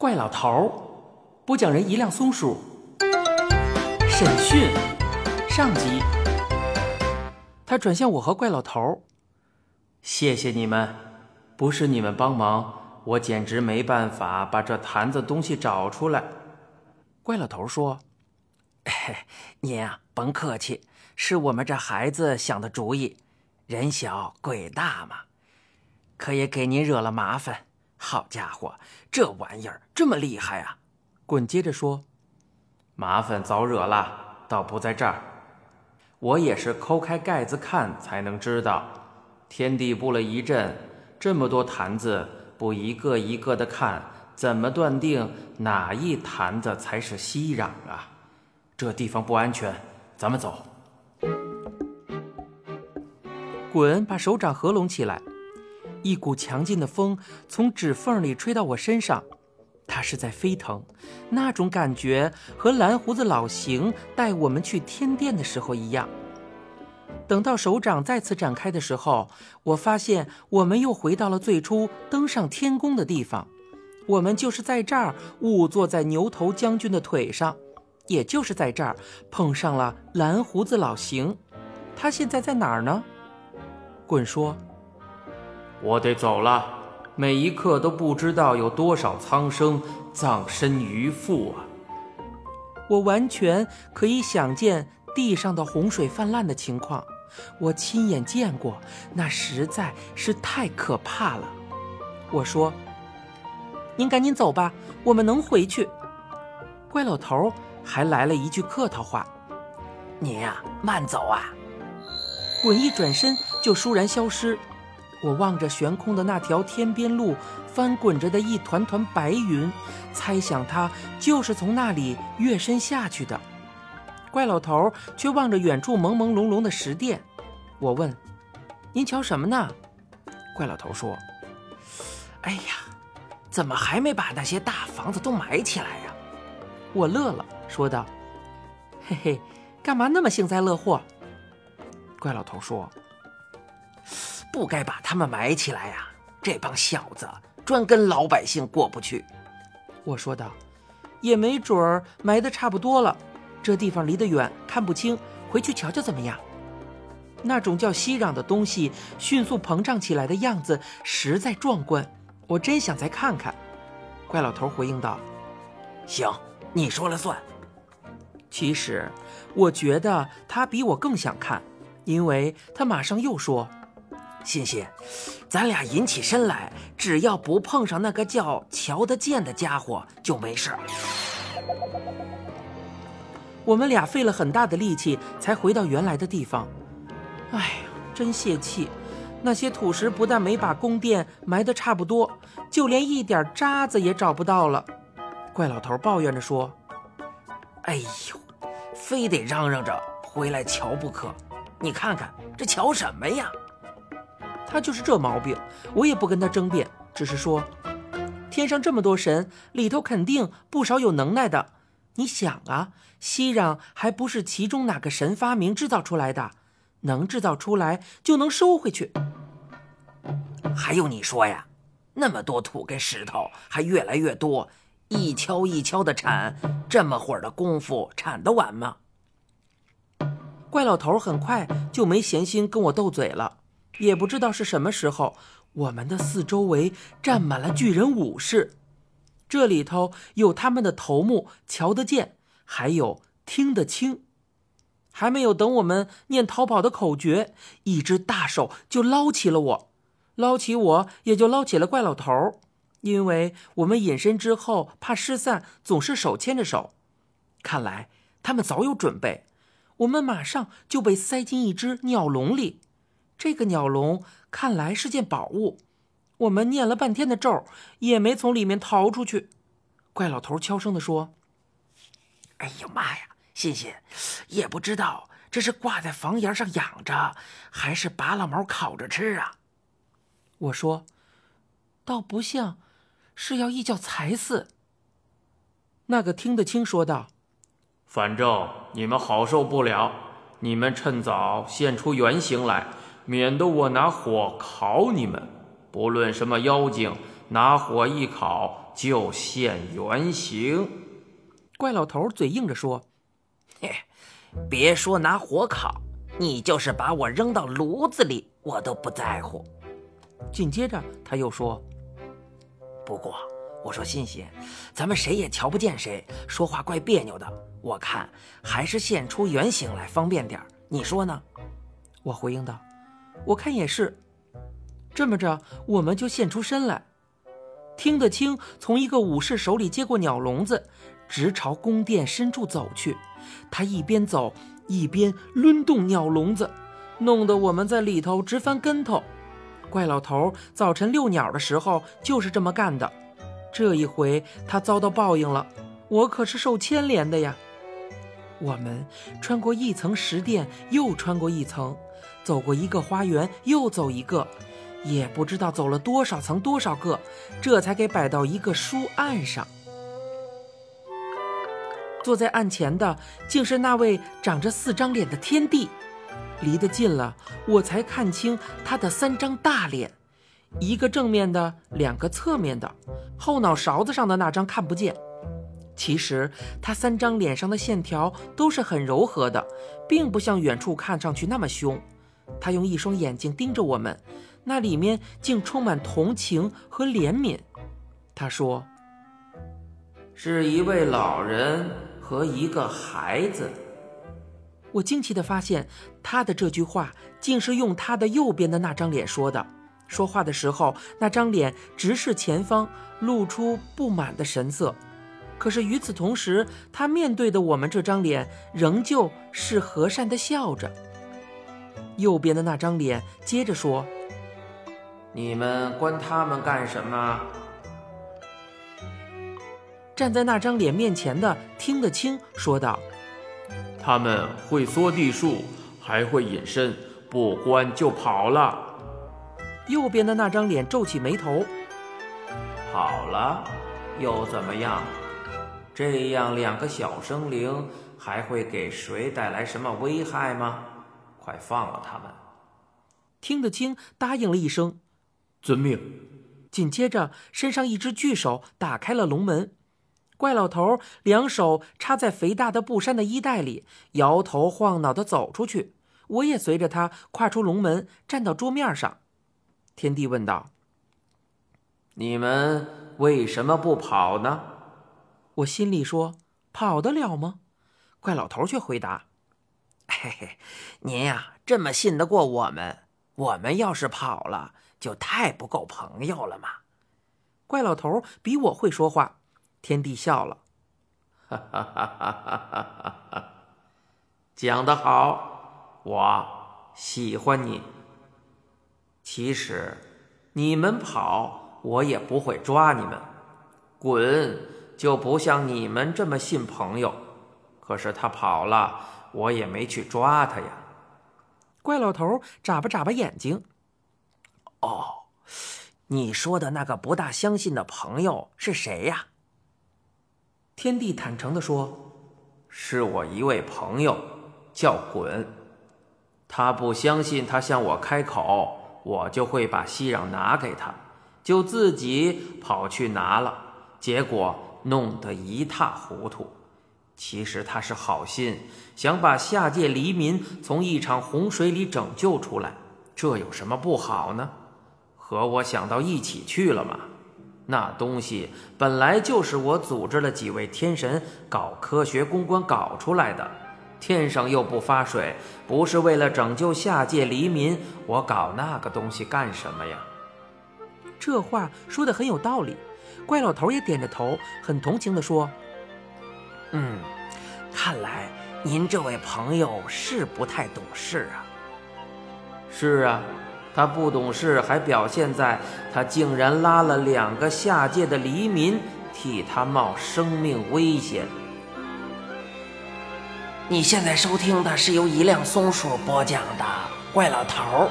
怪老头，播讲人一辆松鼠。审讯上集。他转向我和怪老头儿，谢谢你们，不是你们帮忙，我简直没办法把这坛子东西找出来。怪老头说：“您啊，甭客气，是我们这孩子想的主意。人小鬼大嘛，可也给您惹了麻烦。好家伙，这玩意儿这么厉害啊！”滚接着说：“麻烦早惹了，倒不在这儿。我也是抠开盖子看才能知道。天地布了一阵，这么多坛子，不一个一个的看，怎么断定哪一坛子才是熙壤啊？这地方不安全，咱们走。”滚把手掌合拢起来，一股强劲的风从指缝里吹到我身上，它是在飞腾，那种感觉和蓝胡子老邢带我们去天殿的时候一样。等到手掌再次展开的时候，我发现我们又回到了最初登上天宫的地方，我们就是在这儿误坐在牛头将军的腿上，也就是在这儿碰上了蓝胡子老邢。他现在在哪儿呢？滚说：“我得走了，每一刻都不知道有多少苍生葬身鱼腹啊！”我完全可以想见地上的洪水泛滥的情况，我亲眼见过，那实在是太可怕了。我说：“您赶紧走吧，我们能回去。”怪老头还来了一句客套话：“您呀，慢走啊。”滚一转身就倏然消失，我望着悬空的那条天边路，翻滚着的一团团白云，猜想它就是从那里跃身下去的。怪老头却望着远处朦朦胧胧的石殿，我问：“您瞧什么呢？”怪老头说：“哎呀，怎么还没把那些大房子都埋起来呀？”我乐了，说道：“嘿嘿，干嘛那么幸灾乐祸？”怪老头说：“不该把他们埋起来呀！这帮小子专跟老百姓过不去。”我说道：“也没准儿埋的差不多了，这地方离得远，看不清，回去瞧瞧怎么样？”那种叫熙攘的东西迅速膨胀起来的样子实在壮观，我真想再看看。怪老头回应道：“行，你说了算。”其实，我觉得他比我更想看。因为他马上又说：“欣欣，咱俩引起身来，只要不碰上那个叫瞧得见的家伙，就没事。”我们俩费了很大的力气才回到原来的地方。哎呀，真泄气！那些土石不但没把宫殿埋得差不多，就连一点渣子也找不到了。怪老头抱怨着说：“哎呦，非得嚷嚷着回来瞧不可。”你看看这瞧什么呀？他就是这毛病，我也不跟他争辩，只是说，天上这么多神，里头肯定不少有能耐的。你想啊，熙攘还不是其中哪个神发明制造出来的？能制造出来就能收回去。还有你说呀，那么多土跟石头，还越来越多，一锹一锹的铲，这么会儿的功夫铲得完吗？怪老头很快就没闲心跟我斗嘴了，也不知道是什么时候，我们的四周围站满了巨人武士，这里头有他们的头目瞧得见，还有听得清。还没有等我们念逃跑的口诀，一只大手就捞起了我，捞起我也就捞起了怪老头，因为我们隐身之后怕失散，总是手牵着手。看来他们早有准备。我们马上就被塞进一只鸟笼里，这个鸟笼看来是件宝物。我们念了半天的咒，也没从里面逃出去。怪老头悄声地说：“哎呀妈呀，欣欣，也不知道这是挂在房檐上养着，还是拔了毛烤着吃啊？”我说：“倒不像是要一脚踩死。”那个听得清说道。反正你们好受不了，你们趁早现出原形来，免得我拿火烤你们。不论什么妖精，拿火一烤，就现原形。怪老头嘴硬着说：“嘿，别说拿火烤，你就是把我扔到炉子里，我都不在乎。”紧接着他又说：“不过，我说欣欣，咱们谁也瞧不见谁，说话怪别扭的。我看还是现出原形来方便点儿你说呢？”我回应道：“我看也是。”这么着，我们就现出身来。听得清，从一个武士手里接过鸟笼子，直朝宫殿深处走去。他一边走一边抡动鸟笼子，弄得我们在里头直翻跟头。怪老头早晨遛鸟的时候就是这么干的。这一回他遭到报应了，我可是受牵连的呀。我们穿过一层石殿，又穿过一层，走过一个花园，又走一个。也不知道走了多少层多少个，这才给摆到一个书案上。坐在案前的竟是那位长着四张脸的天帝，离得近了，我才看清他的三张大脸，一个正面的，两个侧面的，后脑勺子上的那张看不见。其实他三张脸上的线条都是很柔和的，并不像远处看上去那么凶。他用一双眼睛盯着我们。那里面竟充满同情和怜悯。他说：“是一位老人和一个孩子。”我惊奇地发现，他的这句话竟是用他的右边的那张脸说的。说话的时候，那张脸直视前方，露出不满的神色。可是与此同时，他面对的我们这张脸，仍旧是和善的笑着。右边的那张脸接着说。你们关他们干什么？站在那张脸面前的听得清，说道：“他们会缩地术，还会隐身，不关就跑了。”右边的那张脸皱起眉头：“跑了又怎么样？这样两个小生灵还会给谁带来什么危害吗？快放了他们！”听得清，答应了一声。遵命。紧接着，身上一只巨手打开了龙门，怪老头两手插在肥大的布衫的衣袋里，摇头晃脑地走出去。我也随着他跨出龙门，站到桌面上。天帝问道：“你们为什么不跑呢？”我心里说：“跑得了吗？”怪老头却回答：“嘿嘿，您呀，这么信得过我们？我们要是跑了……”就太不够朋友了嘛！怪老头比我会说话，天帝笑了，哈哈哈哈哈哈！讲得好，我喜欢你。其实你们跑，我也不会抓你们。滚就不像你们这么信朋友。可是他跑了，我也没去抓他呀。怪老头眨巴眨巴眼睛。哦，你说的那个不大相信的朋友是谁呀？天帝坦诚地说：“是我一位朋友，叫滚。他不相信，他向我开口，我就会把熙壤拿给他，就自己跑去拿了，结果弄得一塌糊涂。其实他是好心，想把下界黎民从一场洪水里拯救出来，这有什么不好呢？”和我想到一起去了吗？那东西本来就是我组织了几位天神搞科学公关搞出来的。天上又不发水，不是为了拯救下界黎民，我搞那个东西干什么呀？这话说的很有道理。怪老头也点着头，很同情地说：“嗯，看来您这位朋友是不太懂事啊。”是啊。他不懂事，还表现在他竟然拉了两个下界的黎民替他冒生命危险。你现在收听的是由一辆松鼠播讲的《怪老头儿》。